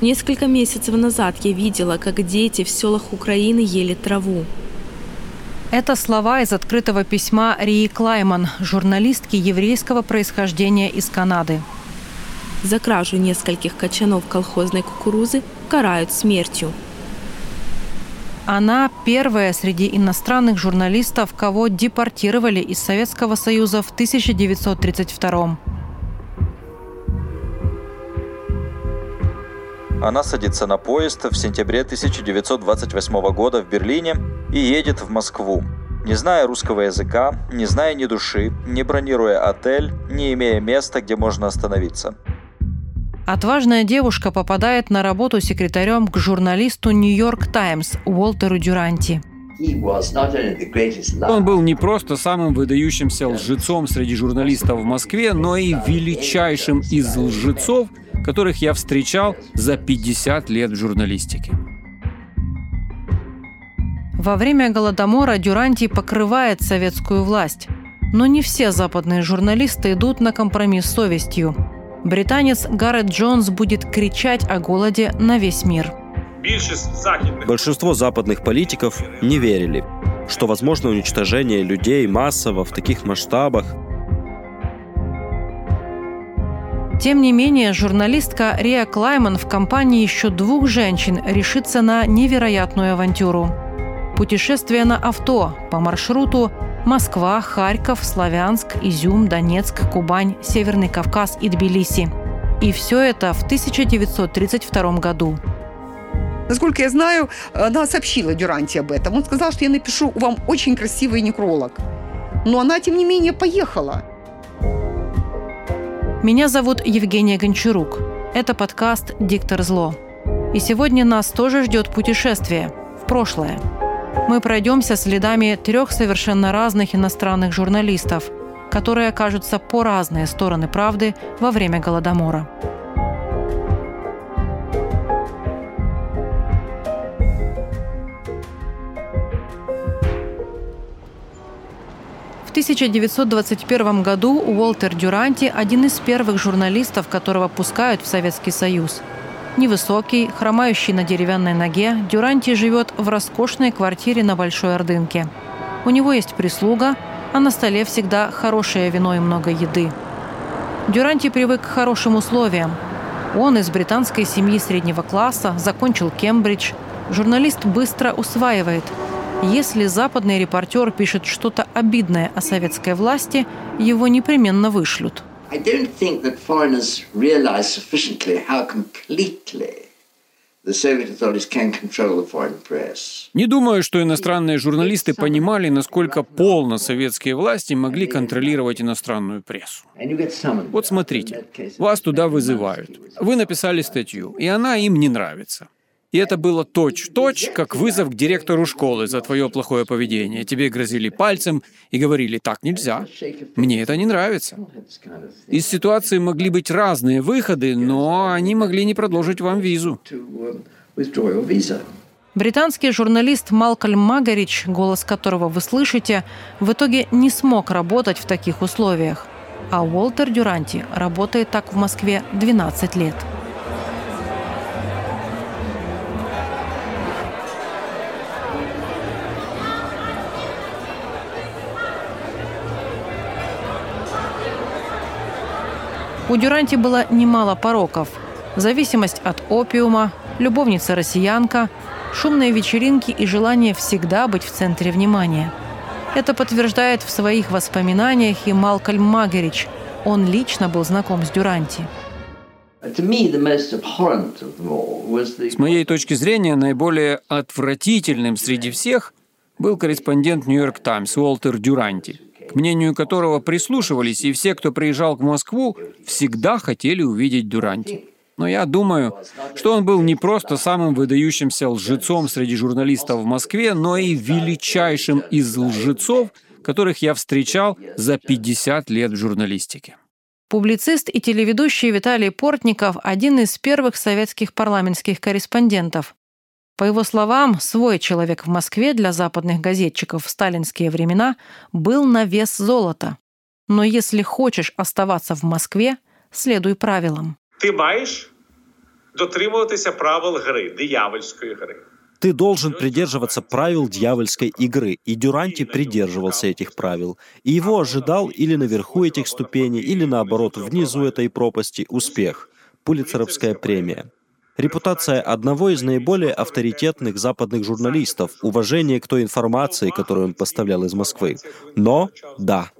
Несколько месяцев назад я видела, как дети в селах Украины ели траву. Это слова из открытого письма Рии Клайман, журналистки еврейского происхождения из Канады. За кражу нескольких качанов колхозной кукурузы карают смертью. Она первая среди иностранных журналистов, кого депортировали из Советского Союза в 1932 Она садится на поезд в сентябре 1928 года в Берлине и едет в Москву. Не зная русского языка, не зная ни души, не бронируя отель, не имея места, где можно остановиться. Отважная девушка попадает на работу секретарем к журналисту «Нью-Йорк Таймс» Уолтеру Дюранти. Он был не просто самым выдающимся лжецом среди журналистов в Москве, но и величайшим из лжецов – которых я встречал за 50 лет в журналистике. Во время Голодомора Дюранти покрывает советскую власть. Но не все западные журналисты идут на компромисс с совестью. Британец Гаррет Джонс будет кричать о голоде на весь мир. Большинство западных политиков не верили, что возможно уничтожение людей массово в таких масштабах Тем не менее, журналистка Риа Клайман в компании еще двух женщин решится на невероятную авантюру. Путешествие на авто по маршруту Москва, Харьков, Славянск, Изюм, Донецк, Кубань, Северный Кавказ и Тбилиси. И все это в 1932 году. Насколько я знаю, она сообщила Дюранти об этом. Он сказал, что я напишу вам очень красивый некролог. Но она, тем не менее, поехала. Меня зовут Евгения Гончарук. Это подкаст «Диктор зло». И сегодня нас тоже ждет путешествие в прошлое. Мы пройдемся следами трех совершенно разных иностранных журналистов, которые окажутся по разные стороны правды во время Голодомора. 1921 году Уолтер Дюранти – один из первых журналистов, которого пускают в Советский Союз. Невысокий, хромающий на деревянной ноге, Дюранти живет в роскошной квартире на Большой Ордынке. У него есть прислуга, а на столе всегда хорошее вино и много еды. Дюранти привык к хорошим условиям. Он из британской семьи среднего класса, закончил Кембридж. Журналист быстро усваивает – если западный репортер пишет что-то обидное о советской власти, его непременно вышлют. Не думаю, что иностранные журналисты понимали, насколько полно советские власти могли контролировать иностранную прессу. Вот смотрите, вас туда вызывают. Вы написали статью, и она им не нравится. И это было точь-точь, как вызов к директору школы за твое плохое поведение. Тебе грозили пальцем и говорили, так нельзя. Мне это не нравится. Из ситуации могли быть разные выходы, но они могли не продолжить вам визу. Британский журналист Малкольм Магарич, голос которого вы слышите, в итоге не смог работать в таких условиях. А Уолтер Дюранти работает так в Москве 12 лет. У Дюранти было немало пороков. Зависимость от опиума, любовница-россиянка, шумные вечеринки и желание всегда быть в центре внимания. Это подтверждает в своих воспоминаниях и Малкольм Магерич. Он лично был знаком с Дюранти. С моей точки зрения, наиболее отвратительным среди всех был корреспондент «Нью-Йорк Таймс» Уолтер Дюранти – к мнению которого прислушивались, и все, кто приезжал в Москву, всегда хотели увидеть Дуранти. Но я думаю, что он был не просто самым выдающимся лжецом среди журналистов в Москве, но и величайшим из лжецов, которых я встречал за 50 лет в журналистике. Публицист и телеведущий Виталий Портников – один из первых советских парламентских корреспондентов. По его словам, свой человек в Москве для западных газетчиков в сталинские времена был на вес золота. Но если хочешь оставаться в Москве, следуй правилам. Ты маешь дотримуватися правил гри, диявольської гри. Ты должен придерживаться правил дьявольской игры, и Дюранти придерживался этих правил. И его ожидал или наверху этих ступеней, или наоборот, внизу этой пропасти успех – Пулицеровская премия. Репутация одного из наиболее авторитетных западных журналистов, уважение к той информации, которую он поставлял из Москвы. Но, да,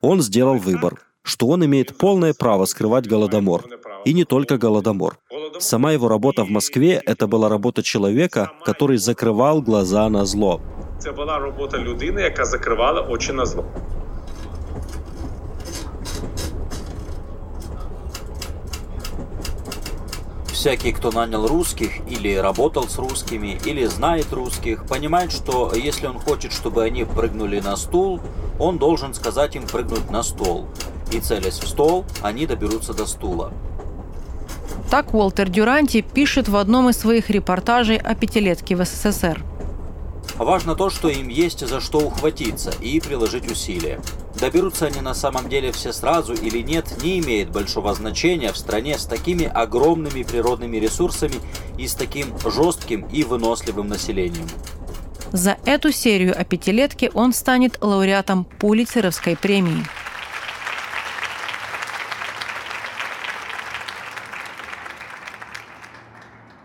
он сделал выбор, что он имеет полное право скрывать Голодомор. И не только Голодомор. Сама его работа в Москве — это была работа человека, который закрывал глаза на зло. Це була робота людини, яка закривала очі на зло. Всякий, кто нанял русских или работал с русскими, или знает русских, понимает, что если он хочет, чтобы они прыгнули на стул, он должен сказать им прыгнуть на стол. И целясь в стол, они доберутся до стула. Так Уолтер Дюранти пишет в одном из своих репортажей о пятилетке в СССР. Важно то, что им есть за что ухватиться и приложить усилия. Доберутся они на самом деле все сразу или нет, не имеет большого значения в стране с такими огромными природными ресурсами и с таким жестким и выносливым населением. За эту серию о пятилетке он станет лауреатом Пулицеровской премии.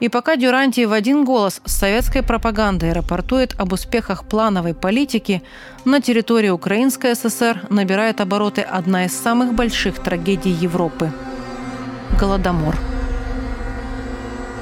И пока Дюранти в один голос с советской пропагандой рапортует об успехах плановой политики, на территории Украинской ССР набирает обороты одна из самых больших трагедий Европы – Голодомор.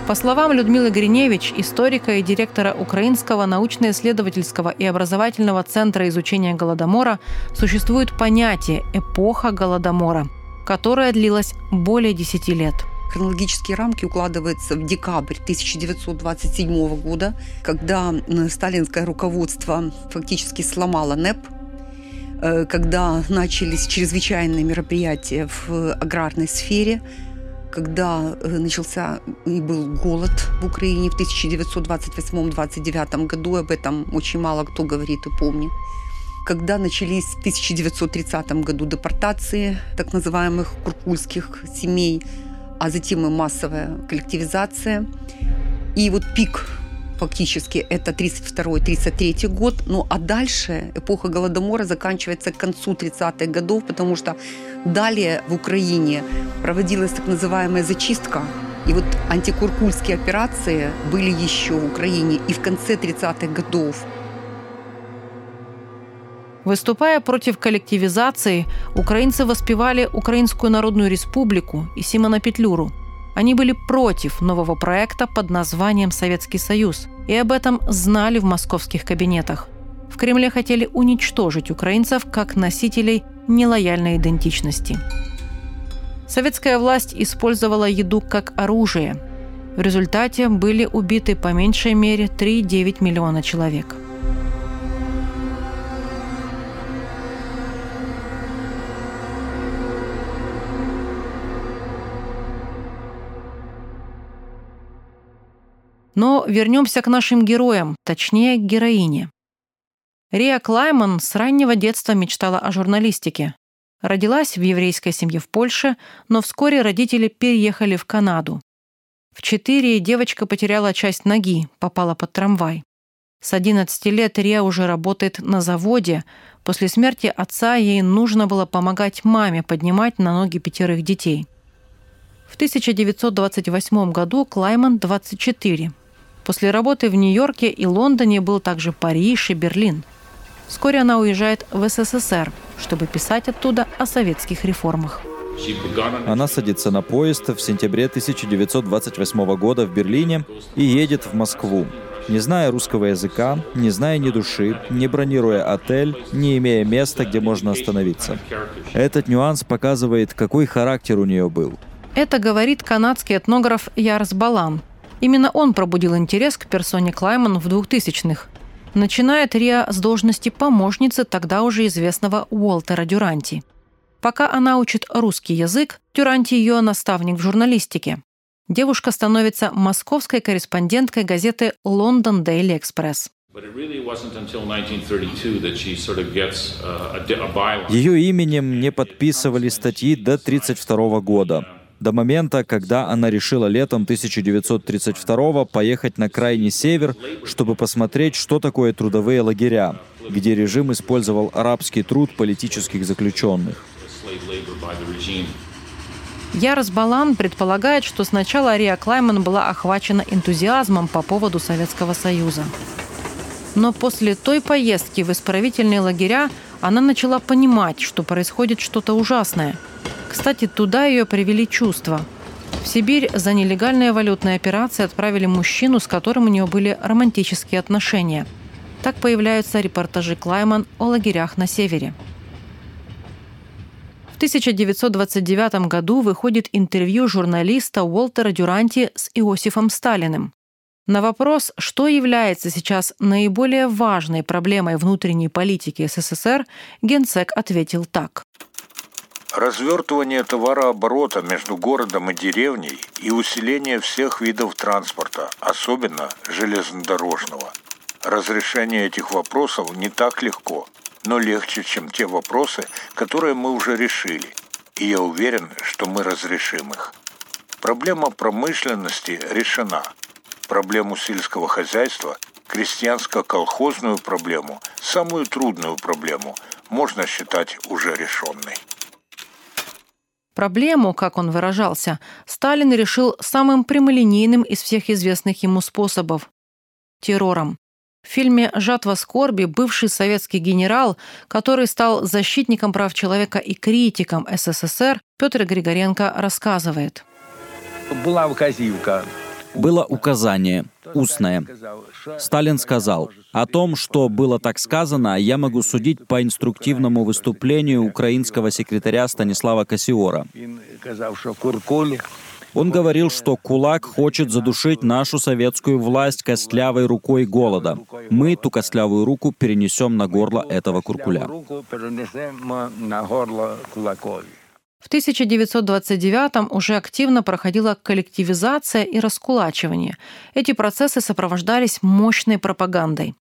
По словам Людмилы Гриневич, историка и директора Украинского научно-исследовательского и образовательного центра изучения Голодомора, существует понятие «эпоха Голодомора», которая длилась более 10 лет – хронологические рамки укладывается в декабрь 1927 года, когда сталинское руководство фактически сломало НЭП, э, когда начались чрезвычайные мероприятия в аграрной сфере, когда э, начался и был голод в Украине в 1928-29 году, об этом очень мало кто говорит и помнит когда начались в 1930 году депортации так называемых куркульских семей, а затем и массовая коллективизация. И вот пик фактически это 32-33 год. Ну а дальше эпоха Голодомора заканчивается к концу 30-х годов, потому что далее в Украине проводилась так называемая зачистка. И вот антикуркульские операции были еще в Украине и в конце 30-х годов. Выступая против коллективизации, украинцы воспевали Украинскую Народную Республику и Симона Петлюру. Они были против нового проекта под названием «Советский Союз», и об этом знали в московских кабинетах. В Кремле хотели уничтожить украинцев как носителей нелояльной идентичности. Советская власть использовала еду как оружие. В результате были убиты по меньшей мере 3,9 миллиона человек. Но вернемся к нашим героям, точнее, к героине. Риа Клайман с раннего детства мечтала о журналистике. Родилась в еврейской семье в Польше, но вскоре родители переехали в Канаду. В четыре девочка потеряла часть ноги, попала под трамвай. С 11 лет Риа уже работает на заводе. После смерти отца ей нужно было помогать маме поднимать на ноги пятерых детей. В 1928 году Клайман 24. После работы в Нью-Йорке и Лондоне был также Париж и Берлин. Вскоре она уезжает в СССР, чтобы писать оттуда о советских реформах. Она садится на поезд в сентябре 1928 года в Берлине и едет в Москву. Не зная русского языка, не зная ни души, не бронируя отель, не имея места, где можно остановиться. Этот нюанс показывает, какой характер у нее был. Это говорит канадский этнограф Ярс Балан, Именно он пробудил интерес к персоне Клайман в 2000-х. Начинает Риа с должности помощницы тогда уже известного Уолтера Дюранти. Пока она учит русский язык, Дюранти ее наставник в журналистике. Девушка становится московской корреспонденткой газеты «Лондон Дейли Экспресс». Ее именем не подписывали статьи до 1932 года. До момента, когда она решила летом 1932 поехать на крайний север, чтобы посмотреть, что такое трудовые лагеря, где режим использовал арабский труд политических заключенных. Ярос Балан предполагает, что сначала Ария Клайман была охвачена энтузиазмом по поводу Советского Союза. Но после той поездки в исправительные лагеря она начала понимать, что происходит что-то ужасное. Кстати, туда ее привели чувства. В Сибирь за нелегальные валютные операции отправили мужчину, с которым у нее были романтические отношения. Так появляются репортажи Клайман о лагерях на севере. В 1929 году выходит интервью журналиста Уолтера Дюранти с Иосифом Сталиным. На вопрос, что является сейчас наиболее важной проблемой внутренней политики СССР, генсек ответил так. Развертывание товарооборота между городом и деревней и усиление всех видов транспорта, особенно железнодорожного. Разрешение этих вопросов не так легко, но легче, чем те вопросы, которые мы уже решили. И я уверен, что мы разрешим их. Проблема промышленности решена – проблему сельского хозяйства, крестьянско-колхозную проблему, самую трудную проблему можно считать уже решенной. Проблему, как он выражался, Сталин решил самым прямолинейным из всех известных ему способов – террором. В фильме «Жатва скорби» бывший советский генерал, который стал защитником прав человека и критиком СССР, Петр Григоренко рассказывает. Была указивка было указание, устное. Сталин сказал, о том, что было так сказано, я могу судить по инструктивному выступлению украинского секретаря Станислава Кассиора. Он говорил, что кулак хочет задушить нашу советскую власть костлявой рукой голода. Мы ту костлявую руку перенесем на горло этого куркуля. В 1929-м уже активно проходила коллективизация и раскулачивание. Эти процессы сопровождались мощной пропагандой.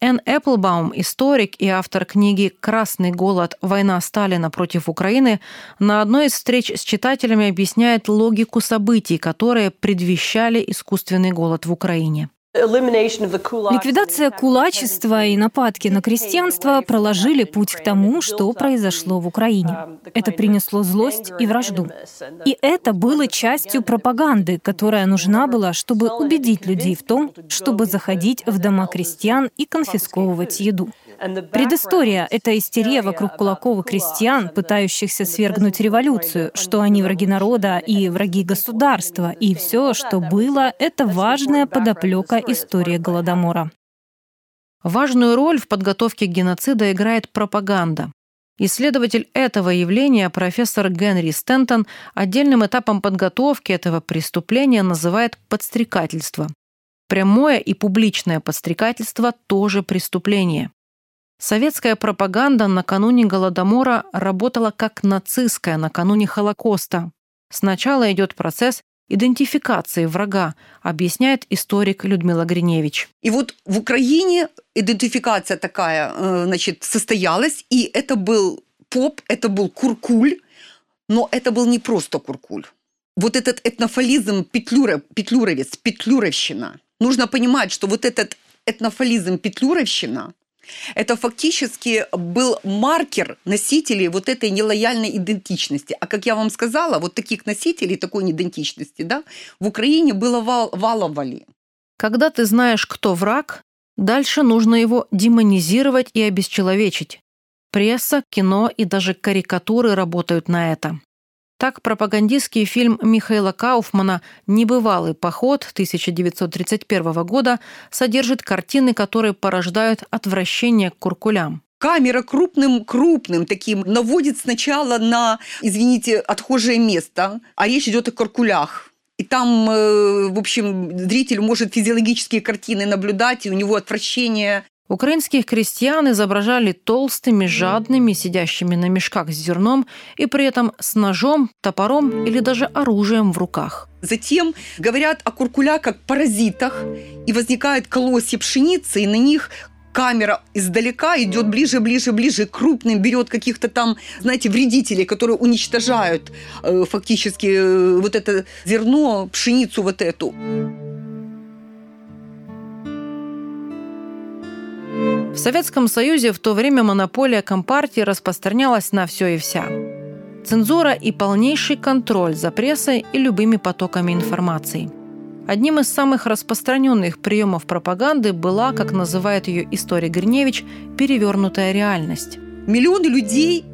Энн Эпплбаум, историк и автор книги «Красный голод. Война Сталина против Украины», на одной из встреч с читателями объясняет логику событий, которые предвещали искусственный голод в Украине. Ликвидация кулачества и нападки на крестьянство проложили путь к тому, что произошло в Украине. Это принесло злость и вражду. И это было частью пропаганды, которая нужна была, чтобы убедить людей в том, чтобы заходить в дома крестьян и конфисковывать еду. Предыстория — это истерия вокруг кулаков и крестьян, пытающихся свергнуть революцию, что они враги народа и враги государства, и все, что было, это важная подоплека истории Голодомора. Важную роль в подготовке геноцида играет пропаганда. Исследователь этого явления, профессор Генри Стентон, отдельным этапом подготовки этого преступления называет подстрекательство. Прямое и публичное подстрекательство тоже преступление. Советская пропаганда накануне Голодомора работала как нацистская накануне Холокоста. Сначала идет процесс идентификации врага, объясняет историк Людмила Гриневич. И вот в Украине идентификация такая э, значит, состоялась, и это был поп, это был куркуль, но это был не просто куркуль. Вот этот этнофализм петлюра, петлюровец, петлюровщина. Нужно понимать, что вот этот этнофализм петлюровщина это фактически был маркер носителей вот этой нелояльной идентичности. А как я вам сказала, вот таких носителей такой неидентичности да, в Украине было вал, валовали. Когда ты знаешь, кто враг, дальше нужно его демонизировать и обесчеловечить. Пресса, кино и даже карикатуры работают на это. Так пропагандистский фильм Михаила Кауфмана «Небывалый поход» 1931 года содержит картины, которые порождают отвращение к куркулям. Камера крупным, крупным таким наводит сначала на, извините, отхожее место, а речь идет о куркулях. И там, э, в общем, зритель может физиологические картины наблюдать, и у него отвращение Украинских крестьян изображали толстыми, жадными, сидящими на мешках с зерном и при этом с ножом, топором или даже оружием в руках. Затем говорят о куркулях как паразитах, и возникают колосья пшеницы, и на них камера издалека идет ближе, ближе, ближе, крупным берет каких-то там, знаете, вредителей, которые уничтожают э, фактически э, вот это зерно, пшеницу вот эту. В Советском Союзе в то время монополия Компартии распространялась на все и вся. Цензура и полнейший контроль за прессой и любыми потоками информации – Одним из самых распространенных приемов пропаганды была, как называет ее история Гриневич, перевернутая реальность. Миллионы людей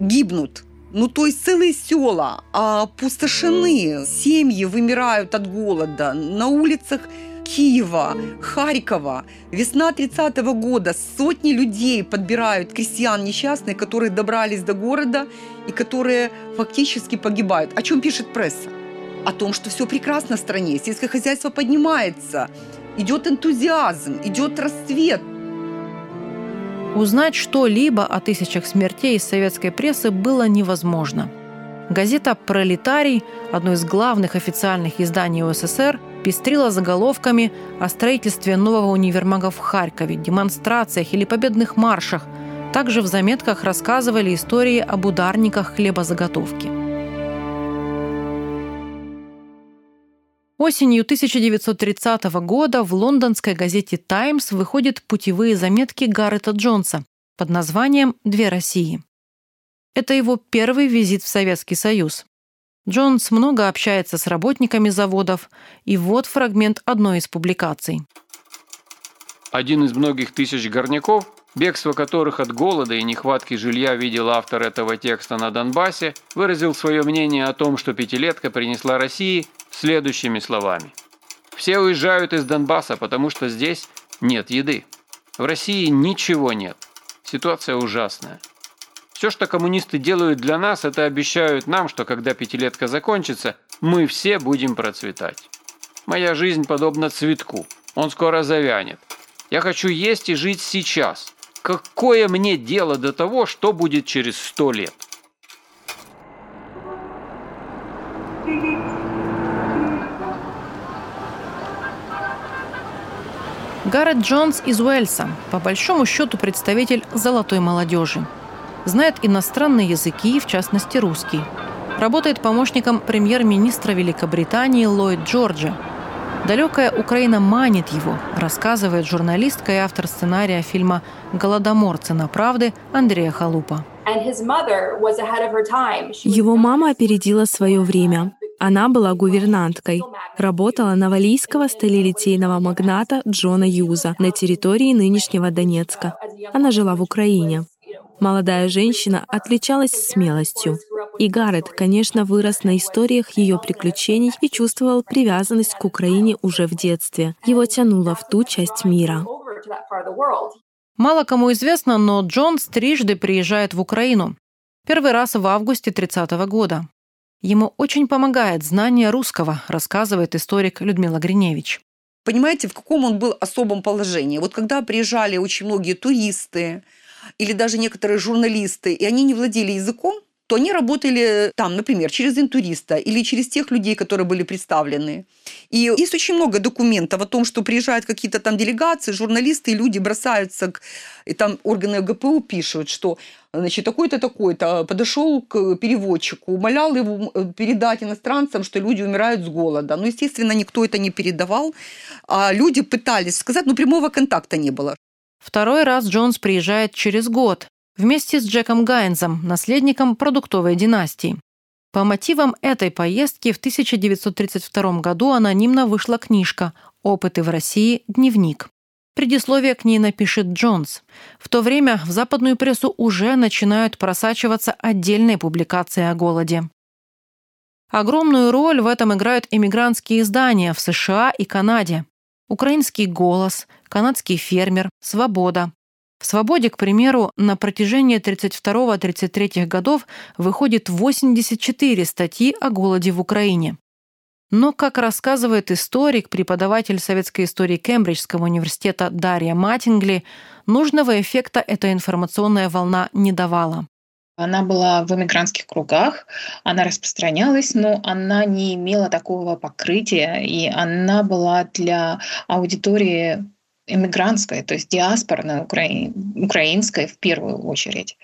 гибнут. Ну, то есть целые села опустошены, семьи вымирают от голода. На улицах Киева, Харькова. Весна 30 -го года. Сотни людей подбирают крестьян несчастных, которые добрались до города и которые фактически погибают. О чем пишет пресса? о том, что все прекрасно в стране, сельское хозяйство поднимается, идет энтузиазм, идет расцвет. Узнать что-либо о тысячах смертей из советской прессы было невозможно. Газета «Пролетарий», одно из главных официальных изданий УССР, пестрила заголовками о строительстве нового универмага в Харькове, демонстрациях или победных маршах. Также в заметках рассказывали истории об ударниках хлебозаготовки. Осенью 1930 года в лондонской газете «Таймс» выходят путевые заметки Гаррета Джонса под названием «Две России». Это его первый визит в Советский Союз. Джонс много общается с работниками заводов, и вот фрагмент одной из публикаций. Один из многих тысяч горняков, бегство которых от голода и нехватки жилья видел автор этого текста на Донбассе, выразил свое мнение о том, что пятилетка принесла России следующими словами. «Все уезжают из Донбасса, потому что здесь нет еды. В России ничего нет. Ситуация ужасная. Все, что коммунисты делают для нас, это обещают нам, что когда пятилетка закончится, мы все будем процветать. Моя жизнь подобна цветку. Он скоро завянет. Я хочу есть и жить сейчас. Какое мне дело до того, что будет через сто лет? Гаррет Джонс из Уэльса, по большому счету представитель золотой молодежи. Знает иностранные языки, в частности русский. Работает помощником премьер-министра Великобритании Ллойд Джорджа. Далекая Украина манит его, рассказывает журналистка и автор сценария фильма «Голодомор. Цена правды» Андрея Халупа. Его мама опередила свое время. Она была гувернанткой. Работала на валийского сталелитейного магната Джона Юза на территории нынешнего Донецка. Она жила в Украине. Молодая женщина отличалась смелостью. И Гаррет, конечно, вырос на историях ее приключений и чувствовал привязанность к Украине уже в детстве. Его тянуло в ту часть мира. Мало кому известно, но Джон трижды приезжает в Украину. Первый раз в августе 30 -го года. Ему очень помогает знание русского, рассказывает историк Людмила Гриневич. Понимаете, в каком он был особом положении? Вот когда приезжали очень многие туристы или даже некоторые журналисты, и они не владели языком, то они работали там, например, через интуриста или через тех людей, которые были представлены. И есть очень много документов о том, что приезжают какие-то там делегации, журналисты, и люди бросаются, к, и там органы ГПУ пишут, что значит, такой-то, такой-то подошел к переводчику, умолял его э, передать иностранцам, что люди умирают с голода. Но, естественно, никто это не передавал. А люди пытались сказать, но прямого контакта не было. Второй раз Джонс приезжает через год, вместе с Джеком Гайнзом, наследником продуктовой династии. По мотивам этой поездки в 1932 году анонимно вышла книжка «Опыты в России. Дневник». Предисловие к ней напишет Джонс. В то время в западную прессу уже начинают просачиваться отдельные публикации о голоде. Огромную роль в этом играют эмигрантские издания в США и Канаде. «Украинский голос», «Канадский фермер», «Свобода», в «Свободе», к примеру, на протяжении 32-33 годов выходит 84 статьи о голоде в Украине. Но, как рассказывает историк, преподаватель советской истории Кембриджского университета Дарья Матингли, нужного эффекта эта информационная волна не давала. Она была в эмигрантских кругах, она распространялась, но она не имела такого покрытия, и она была для аудитории иммигрантской, то есть диаспорной, украин, украинской в первую очередь.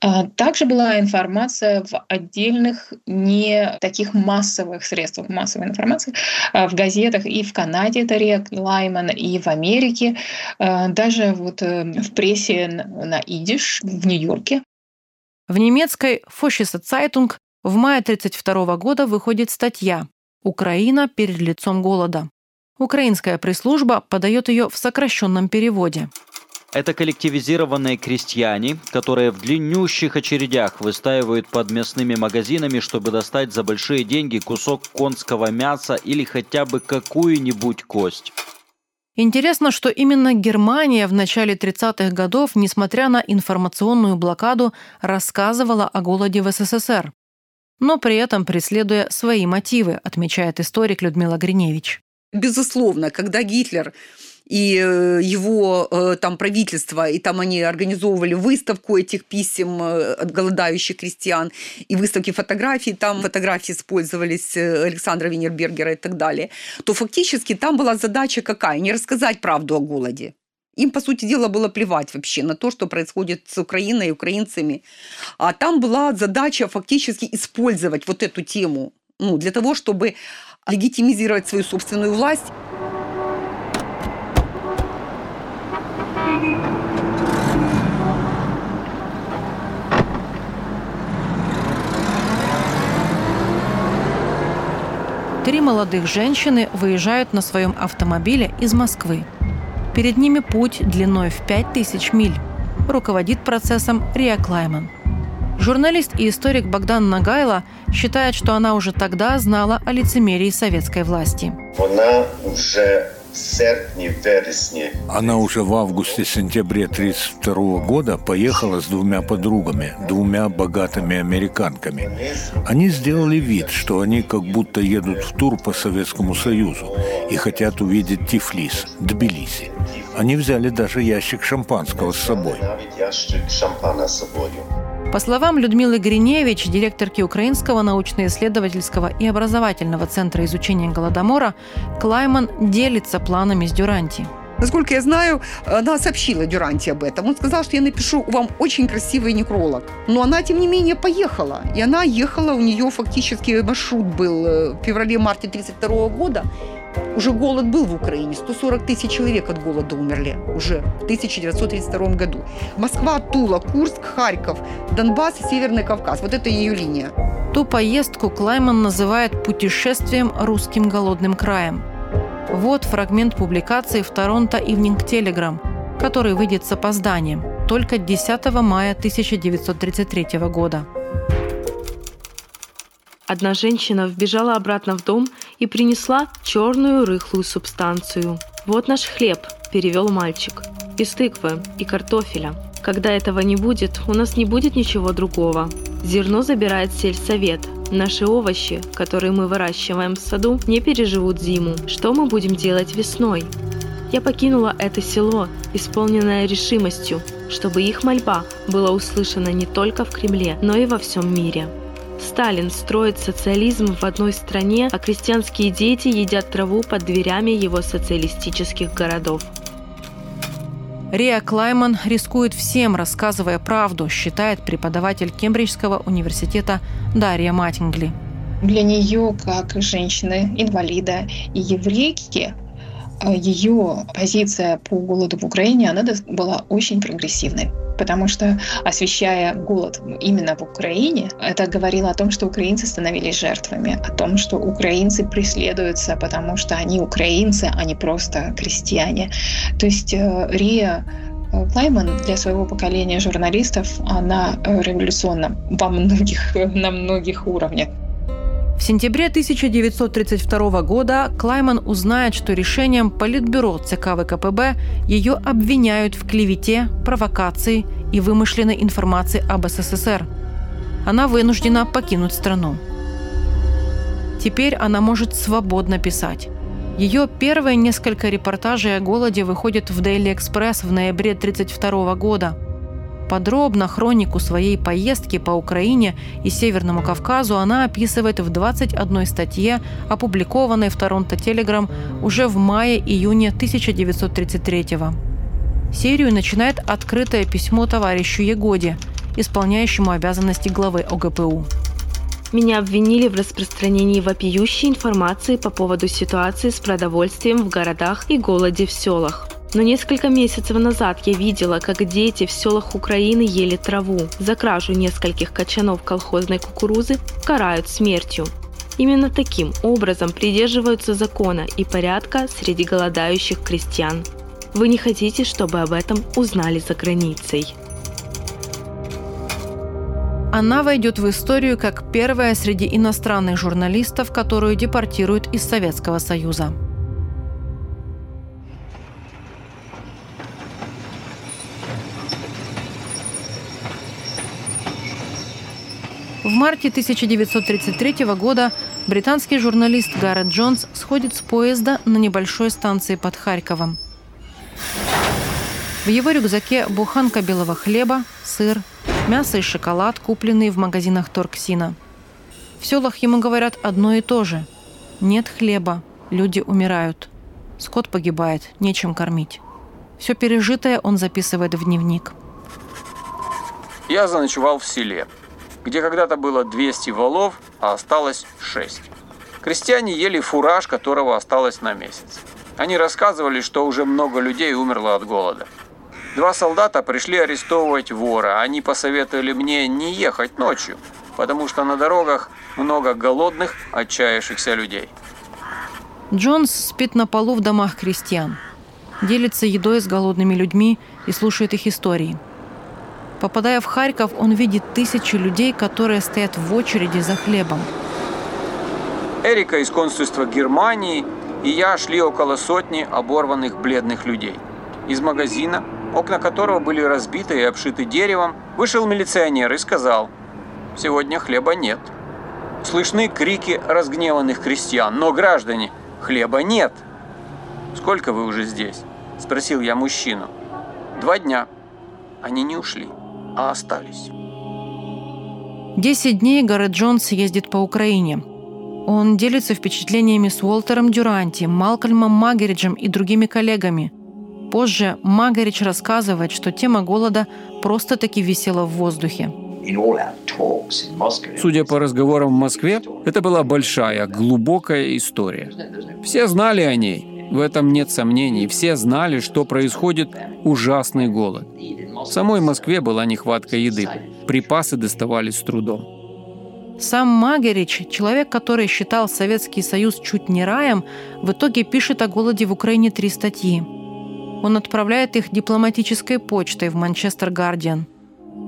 А также была информация в отдельных, не таких массовых средствах массовой информации, а в газетах и в Канаде это Риа Клайман, и в Америке, а даже вот э, в прессе на идиш в Нью-Йорке. В немецкой Фоссише Цайтунг в мае 1932 года выходит статья «Украина перед лицом голода». Украинская пресс-служба подает ее в сокращенном переводе. Это коллективизированные крестьяне, которые в длиннющих очередях выстаивают под мясными магазинами, чтобы достать за большие деньги кусок конского мяса или хотя бы какую-нибудь кость. Интересно, что именно Германия в начале 30-х годов, несмотря на информационную блокаду, рассказывала о голоде в СССР, но при этом преследуя свои мотивы, отмечает историк Людмила Гриневич. Безусловно, когда Гитлер и э, его э, там правительство, и там они организовывали выставку этих писем э, от голодающих крестьян, и выставки фотографий, там фотографии использовались Александра Винербергера и так далее, то фактически там была задача какая? Не рассказать правду о голоде. Им, по сути дела, было плевать вообще на то, что происходит с Украиной и украинцами. А там была задача фактически использовать вот эту тему ну, для того, чтобы легитимизировать свою собственную власть. Три молодых женщины выезжают на своем автомобиле из Москвы. Перед ними путь длиной в 5000 миль. Руководит процессом Риа Клайман – Журналист и историк Богдан Нагайло считает, что она уже тогда знала о лицемерии советской власти. Она уже она уже в августе-сентябре 1932 года поехала с двумя подругами, двумя богатыми американками. Они сделали вид, что они как будто едут в тур по Советскому Союзу и хотят увидеть Тифлис, Тбилиси. Они взяли даже ящик шампанского с собой. По словам Людмилы Гриневич, директорки Украинского научно-исследовательского и образовательного центра изучения Голодомора, Клайман делится планами с Дюранти. Насколько я знаю, она сообщила Дюранти об этом. Он сказал, что я напишу вам очень красивый некролог. Но она, тем не менее, поехала. И она ехала, у нее фактически маршрут был э, в феврале-марте 1932 года. Уже голод был в Украине. 140 тысяч человек от голода умерли уже в 1932 году. Москва, Тула, Курск, Харьков, Донбасс и Северный Кавказ. Вот это ее линия. Ту поездку Клайман называет путешествием русским голодным краем. Вот фрагмент публикации в Торонто Evening Telegram, который выйдет с опозданием только 10 мая 1933 года. Одна женщина вбежала обратно в дом и принесла черную рыхлую субстанцию. «Вот наш хлеб», – перевел мальчик. «Из тыквы и картофеля. Когда этого не будет, у нас не будет ничего другого. Зерно забирает сельсовет. Наши овощи, которые мы выращиваем в саду, не переживут зиму. Что мы будем делать весной?» Я покинула это село, исполненное решимостью, чтобы их мольба была услышана не только в Кремле, но и во всем мире. Сталин строит социализм в одной стране, а крестьянские дети едят траву под дверями его социалистических городов. Риа Клайман рискует всем, рассказывая правду, считает преподаватель Кембриджского университета Дарья Матингли. Для нее, как женщины, инвалида и еврейки, ее позиция по голоду в Украине, она была очень прогрессивной потому что освещая голод именно в Украине, это говорило о том, что украинцы становились жертвами, о том, что украинцы преследуются, потому что они украинцы, а не просто крестьяне. То есть э, Рия э, Клайман для своего поколения журналистов, она э, революционна во многих, на многих уровнях. В сентябре 1932 года Клайман узнает, что решением Политбюро ЦК ВКПБ ее обвиняют в клевете, провокации и вымышленной информации об СССР. Она вынуждена покинуть страну. Теперь она может свободно писать. Ее первые несколько репортажей о голоде выходят в Daily Express в ноябре 1932 года. Подробно хронику своей поездки по Украине и Северному Кавказу она описывает в 21 статье, опубликованной в Торонто Телеграм уже в мае-июне 1933 года. Серию начинает открытое письмо товарищу Егоде, исполняющему обязанности главы ОГПУ. Меня обвинили в распространении вопиющей информации по поводу ситуации с продовольствием в городах и голоде в селах. Но несколько месяцев назад я видела, как дети в селах Украины ели траву. За кражу нескольких качанов колхозной кукурузы карают смертью. Именно таким образом придерживаются закона и порядка среди голодающих крестьян. Вы не хотите, чтобы об этом узнали за границей. Она войдет в историю как первая среди иностранных журналистов, которую депортируют из Советского Союза. В марте 1933 года британский журналист Гаррет Джонс сходит с поезда на небольшой станции под Харьковом. В его рюкзаке буханка белого хлеба, сыр, мясо и шоколад, купленные в магазинах Торксина. В селах ему говорят одно и то же. Нет хлеба, люди умирают. Скот погибает, нечем кормить. Все пережитое он записывает в дневник. Я заночевал в селе где когда-то было 200 валов, а осталось 6. Крестьяне ели фураж, которого осталось на месяц. Они рассказывали, что уже много людей умерло от голода. Два солдата пришли арестовывать вора. Они посоветовали мне не ехать ночью, потому что на дорогах много голодных, отчаявшихся людей. Джонс спит на полу в домах крестьян. Делится едой с голодными людьми и слушает их истории – Попадая в Харьков, он видит тысячи людей, которые стоят в очереди за хлебом. Эрика из консульства Германии и я шли около сотни оборванных бледных людей. Из магазина, окна которого были разбиты и обшиты деревом, вышел милиционер и сказал, «Сегодня хлеба нет». Слышны крики разгневанных крестьян, но, граждане, хлеба нет. «Сколько вы уже здесь?» – спросил я мужчину. «Два дня». Они не ушли а остались. Десять дней Гаррет Джонс ездит по Украине. Он делится впечатлениями с Уолтером Дюранти, Малкольмом Магериджем и другими коллегами. Позже Магеридж рассказывает, что тема голода просто-таки висела в воздухе. Судя по разговорам в Москве, это была большая, глубокая история. Все знали о ней, в этом нет сомнений. Все знали, что происходит ужасный голод. В самой Москве была нехватка еды. Припасы доставались с трудом. Сам Магерич, человек, который считал Советский Союз чуть не раем, в итоге пишет о голоде в Украине три статьи. Он отправляет их дипломатической почтой в Манчестер Гардиан.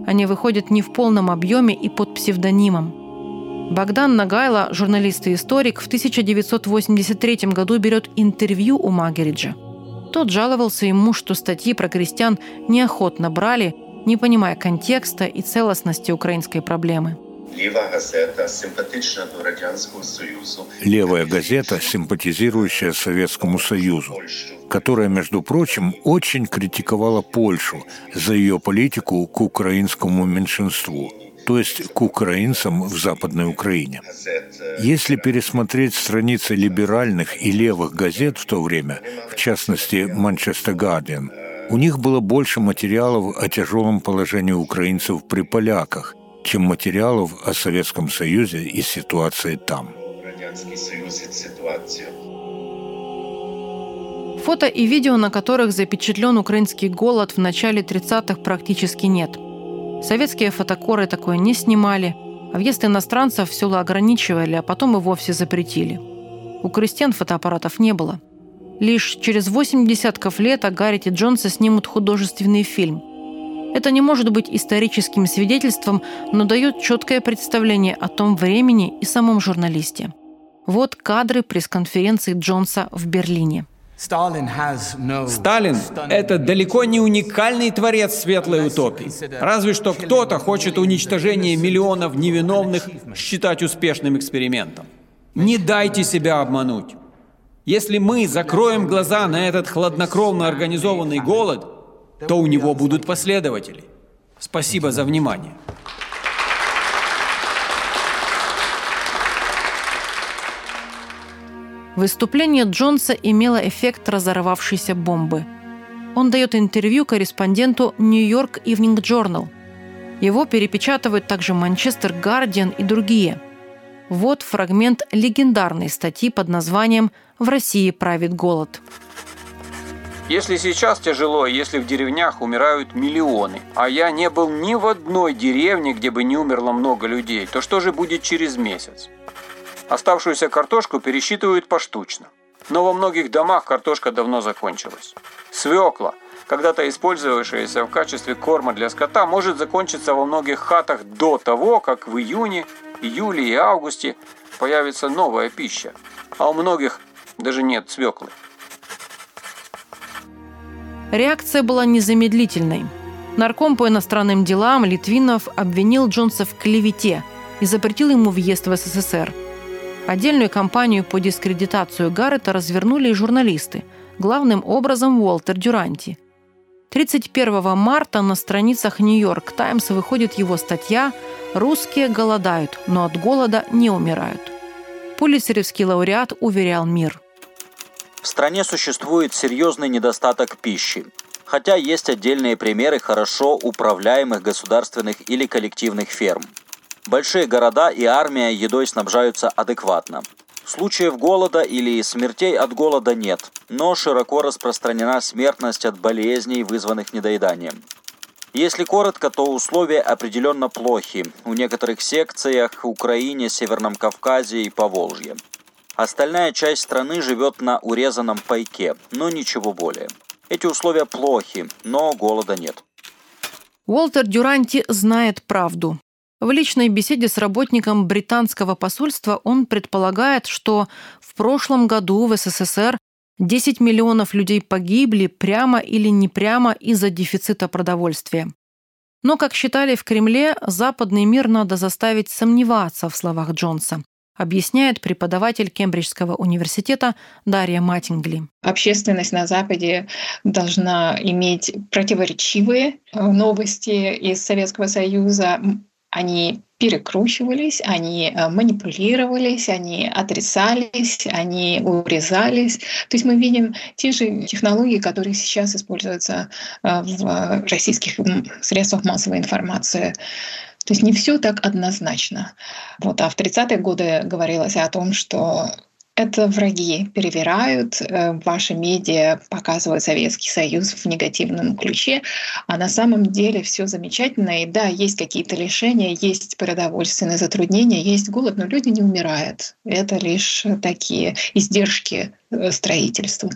Они выходят не в полном объеме и под псевдонимом. Богдан Нагайло, журналист и историк, в 1983 году берет интервью у Магериджа. Тот жаловался ему, что статьи про крестьян неохотно брали, не понимая контекста и целостности украинской проблемы. Левая газета, симпатизирующая Советскому Союзу, которая, между прочим, очень критиковала Польшу за ее политику к украинскому меньшинству – то есть к украинцам в Западной Украине. Если пересмотреть страницы либеральных и левых газет в то время, в частности «Манчестер Гардиан», у них было больше материалов о тяжелом положении украинцев при поляках, чем материалов о Советском Союзе и ситуации там. Фото и видео, на которых запечатлен украинский голод в начале 30-х, практически нет – Советские фотокоры такое не снимали, а въезд иностранцев в село ограничивали, а потом и вовсе запретили. У крестьян фотоаппаратов не было. Лишь через восемь десятков лет о Гаррите Джонсе снимут художественный фильм. Это не может быть историческим свидетельством, но дает четкое представление о том времени и самом журналисте. Вот кадры пресс-конференции Джонса в Берлине. Сталин – это далеко не уникальный творец светлой утопии. Разве что кто-то хочет уничтожение миллионов невиновных считать успешным экспериментом. Не дайте себя обмануть. Если мы закроем глаза на этот хладнокровно организованный голод, то у него будут последователи. Спасибо за внимание. Выступление Джонса имело эффект разорвавшейся бомбы. Он дает интервью корреспонденту «Нью-Йорк Ивнинг Journal. Его перепечатывают также «Манчестер Гардиан» и другие. Вот фрагмент легендарной статьи под названием «В России правит голод». Если сейчас тяжело, если в деревнях умирают миллионы, а я не был ни в одной деревне, где бы не умерло много людей, то что же будет через месяц? Оставшуюся картошку пересчитывают поштучно. Но во многих домах картошка давно закончилась. Свекла, когда-то использовавшаяся в качестве корма для скота, может закончиться во многих хатах до того, как в июне, июле и августе появится новая пища. А у многих даже нет свеклы. Реакция была незамедлительной. Нарком по иностранным делам Литвинов обвинил Джонса в клевете и запретил ему въезд в СССР – Отдельную кампанию по дискредитацию Гаррета развернули и журналисты, главным образом Уолтер Дюранти. 31 марта на страницах «Нью-Йорк Таймс» выходит его статья «Русские голодают, но от голода не умирают». Пулицеревский лауреат уверял мир. В стране существует серьезный недостаток пищи. Хотя есть отдельные примеры хорошо управляемых государственных или коллективных ферм – Большие города и армия едой снабжаются адекватно. Случаев голода или смертей от голода нет, но широко распространена смертность от болезней, вызванных недоеданием. Если коротко, то условия определенно плохи у некоторых секциях, Украине, Северном Кавказе и Поволжье. Остальная часть страны живет на урезанном пайке, но ничего более. Эти условия плохи, но голода нет. Уолтер Дюранти знает правду. В личной беседе с работником британского посольства он предполагает, что в прошлом году в СССР 10 миллионов людей погибли прямо или не прямо из-за дефицита продовольствия. Но, как считали в Кремле, западный мир надо заставить сомневаться в словах Джонса объясняет преподаватель Кембриджского университета Дарья Матингли. Общественность на Западе должна иметь противоречивые новости из Советского Союза, они перекручивались, они э, манипулировались, они отрицались, они урезались. То есть мы видим те же технологии, которые сейчас используются э, в российских средствах массовой информации. То есть не все так однозначно. Вот, а в 30-е годы говорилось о том, что это враги перевирают, э, ваши медиа показывают Советский Союз в негативном ключе, а на самом деле все замечательно. И да, есть какие-то лишения, есть продовольственные затруднения, есть голод, но люди не умирают. Это лишь такие издержки э, строительства.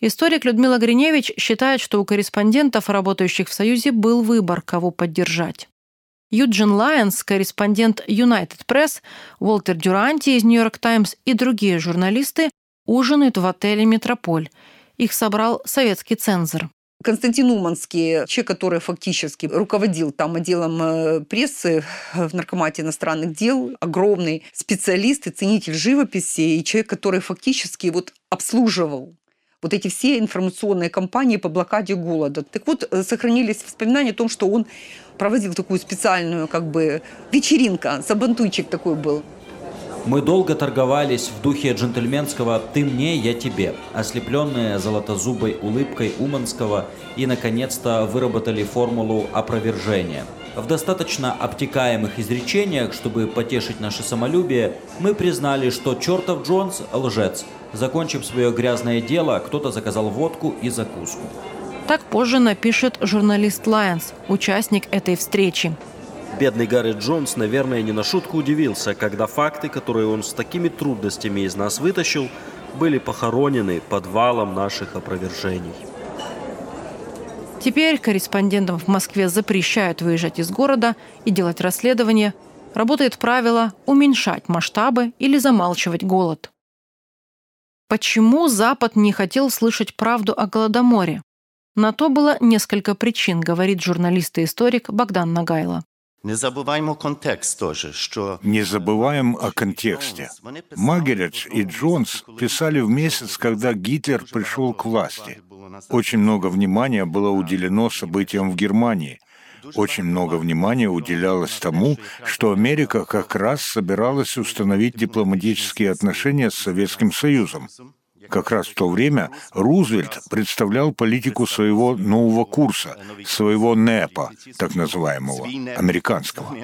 Историк Людмила Гриневич считает, что у корреспондентов, работающих в Союзе, был выбор, кого поддержать. Юджин Лайонс, корреспондент United Press, Уолтер Дюранти из York Times и другие журналисты ужинают в отеле «Метрополь». Их собрал советский цензор. Константин Уманский, человек, который фактически руководил там отделом э, прессы в Наркомате иностранных дел, огромный специалист и ценитель живописи, и человек, который фактически вот обслуживал вот эти все информационные кампании по блокаде голода. Так вот, э, сохранились воспоминания о том, что он проводил такую специальную как бы вечеринка, сабантуйчик такой был. Мы долго торговались в духе джентльменского «ты мне, я тебе», ослепленные золотозубой улыбкой Уманского и, наконец-то, выработали формулу опровержения. В достаточно обтекаемых изречениях, чтобы потешить наше самолюбие, мы признали, что чертов Джонс – лжец. Закончив свое грязное дело, кто-то заказал водку и закуску. Так позже напишет журналист Лайонс, участник этой встречи. Бедный Гарри Джонс, наверное, не на шутку удивился, когда факты, которые он с такими трудностями из нас вытащил, были похоронены под валом наших опровержений. Теперь корреспондентам в Москве запрещают выезжать из города и делать расследование. Работает правило уменьшать масштабы или замалчивать голод. Почему Запад не хотел слышать правду о Голодоморе? На то было несколько причин, говорит журналист и историк Богдан Нагайло. Не забуваємо контекст тоже, что... Не забываем о контексте. Магеридж и Джонс писали в месяц, когда Гитлер пришел к власти. Очень много внимания было уделено событиям в Германии. очень много внимания уделялось тому, что Америка как раз собиралась установить дипломатические отношения с Советским Союзом. Как раз в то время Рузвельт представлял политику своего нового курса, своего НЭПа, так называемого, американского.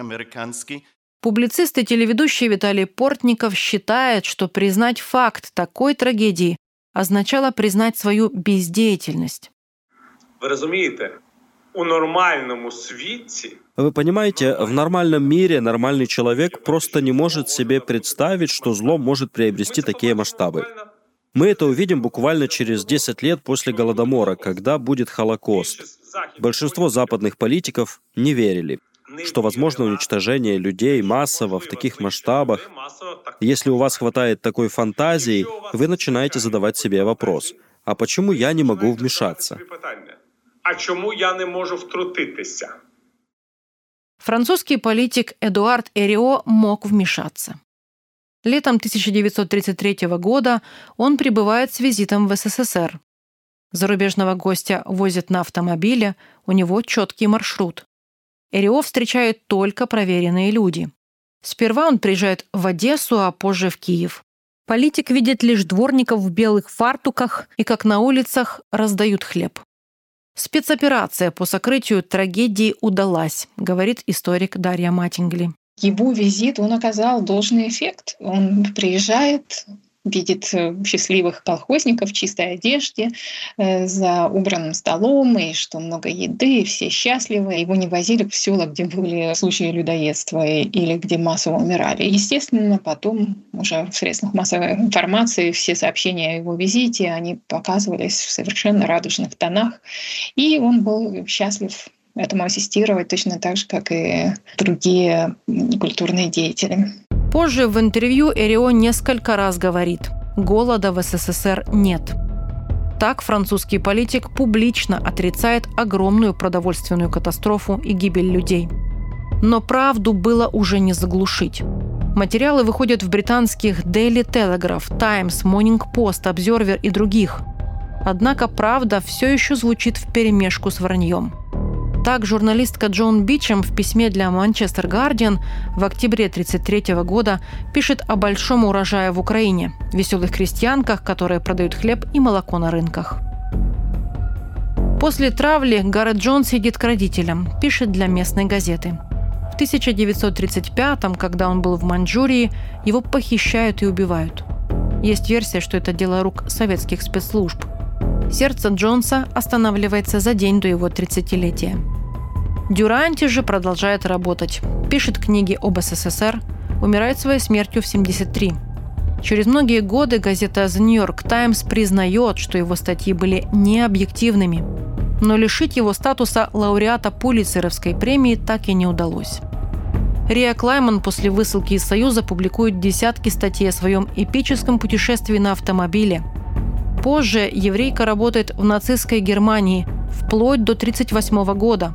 Публицист и телеведущий Виталий Портников считает, что признать факт такой трагедии означало признать свою бездеятельность. Ви розумієте, у нормальному світі Вы понимаете, в нормальном мире нормальный человек просто не может себе представить, что зло может приобрести такие масштабы. Мы это увидим буквально через 10 лет после Голодомора, когда будет Холокост. Большинство западных политиков не верили, что возможно уничтожение людей массово в таких масштабах. Если у вас хватает такой фантазии, вы начинаете задавать себе вопрос, а почему я не могу вмешаться? А чому я не можу втрутитися? Французский политик Эдуард Эрио мог вмешаться. Летом 1933 года он прибывает с визитом в СССР. Зарубежного гостя возят на автомобиле, у него четкий маршрут. Эрио встречают только проверенные люди. Сперва он приезжает в Одессу, а позже в Киев. Политик видит лишь дворников в белых фартуках и как на улицах раздают хлеб. Спецоперация по сокрытию трагедии удалась, говорит историк Дарья Матингли. Его визит, он оказал должный эффект. Он приезжает, видит э, счастливых колхозников в чистой одежде, э, за убранным столом, и что много еды, и все счастливы. Его не возили в села, где были случаи людоедства или где массово умирали. Естественно, потом уже в средствах массовой информации все сообщения о его визите, они показывались в совершенно радужных тонах. И он был счастлив этому ассистировать точно так же, как и другие культурные деятели. Позже в интервью Эрио несколько раз говорит «голода в СССР нет». Так французский политик публично отрицает огромную продовольственную катастрофу и гибель людей. Но правду было уже не заглушить. Материалы выходят в британских Daily Telegraph, Times, Morning Post, Observer и других. Однако правда все еще звучит в перемешку с враньем. Так, журналистка Джон Бичем в письме для Манчестер Гардиан в октябре 1933 года пишет о большом урожае в Украине, веселых крестьянках, которые продают хлеб и молоко на рынках. После травли Гаррет Джонс едет к родителям, пишет для местной газеты. В 1935-м, когда он был в Маньчжурии, его похищают и убивают. Есть версия, что это дело рук советских спецслужб – Сердце Джонса останавливается за день до его 30-летия. Дюранти же продолжает работать. Пишет книги об СССР, умирает своей смертью в 73. Через многие годы газета The New York Times признает, что его статьи были необъективными. Но лишить его статуса лауреата Пулицеровской премии так и не удалось. Риа Клайман после высылки из Союза публикует десятки статей о своем эпическом путешествии на автомобиле – Позже еврейка работает в нацистской Германии вплоть до 1938 года.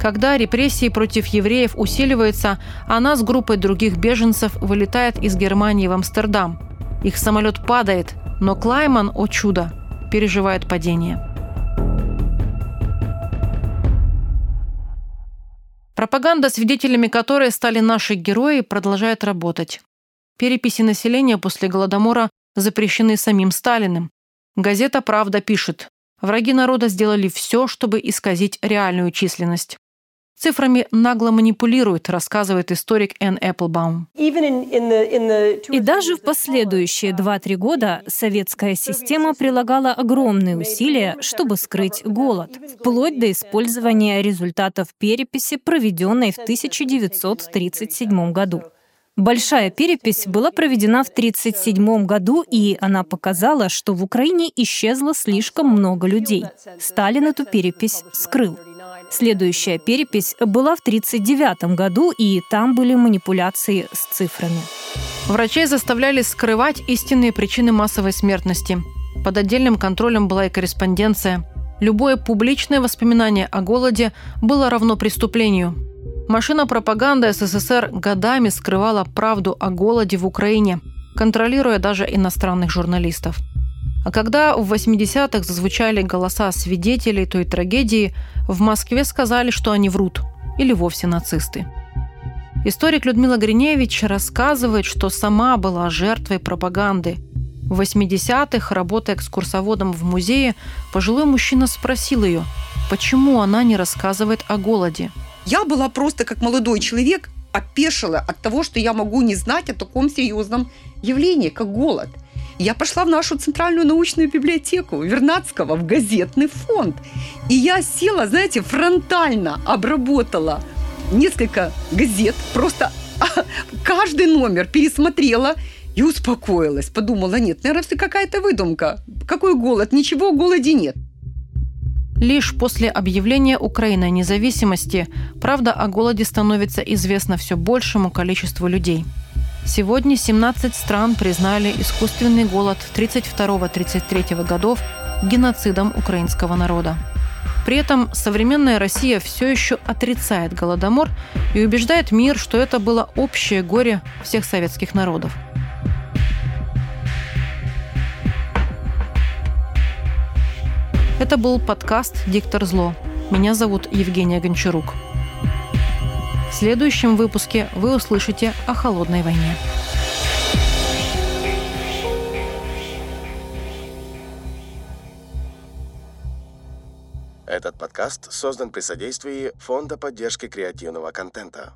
Когда репрессии против евреев усиливаются, она с группой других беженцев вылетает из Германии в Амстердам. Их самолет падает, но Клайман, о чудо, переживает падение. Пропаганда, свидетелями которой стали наши герои, продолжает работать. Переписи населения после Голодомора запрещены самим Сталиным. Газета «Правда» пишет, враги народа сделали все, чтобы исказить реальную численность. Цифрами нагло манипулирует, рассказывает историк Энн Эпплбаум. И даже в последующие 2-3 года советская система прилагала огромные усилия, чтобы скрыть голод, вплоть до использования результатов переписи, проведенной в 1937 году. Большая перепись была проведена в 1937 году, и она показала, что в Украине исчезло слишком много людей. Сталин эту перепись скрыл. Следующая перепись была в 1939 году, и там были манипуляции с цифрами. Врачей заставляли скрывать истинные причины массовой смертности. Под отдельным контролем была и корреспонденция. Любое публичное воспоминание о голоде было равно преступлению. Машина пропаганды СССР годами скрывала правду о голоде в Украине, контролируя даже иностранных журналистов. А когда в 80-х зазвучали голоса свидетелей той трагедии, в Москве сказали, что они врут – или вовсе нацисты. Историк Людмила Гриневич рассказывает, что сама была жертвой пропаганды. В 80-х, работая экскурсоводом в музее, пожилой мужчина спросил ее, почему она не рассказывает о голоде. Я была просто как молодой человек опешила от того, что я могу не знать о таком серьезном явлении, как голод. Я пошла в нашу центральную научную библиотеку Вернадского, в газетный фонд. И я села, знаете, фронтально обработала несколько газет, просто каждый номер пересмотрела и успокоилась. Подумала, нет, наверное, это какая-то выдумка. Какой голод? Ничего о голоде нет. Лишь после объявления Украины независимости правда о голоде становится известна все большему количеству людей. Сегодня 17 стран признали искусственный голод 32-33 годов геноцидом украинского народа. При этом современная Россия все еще отрицает Голодомор и убеждает мир, что это было общее горе всех советских народов. Это был подкаст «Диктор зло». Меня зовут Евгения Гончарук. В следующем выпуске вы услышите о холодной войне. Этот подкаст создан при содействии Фонда поддержки креативного контента.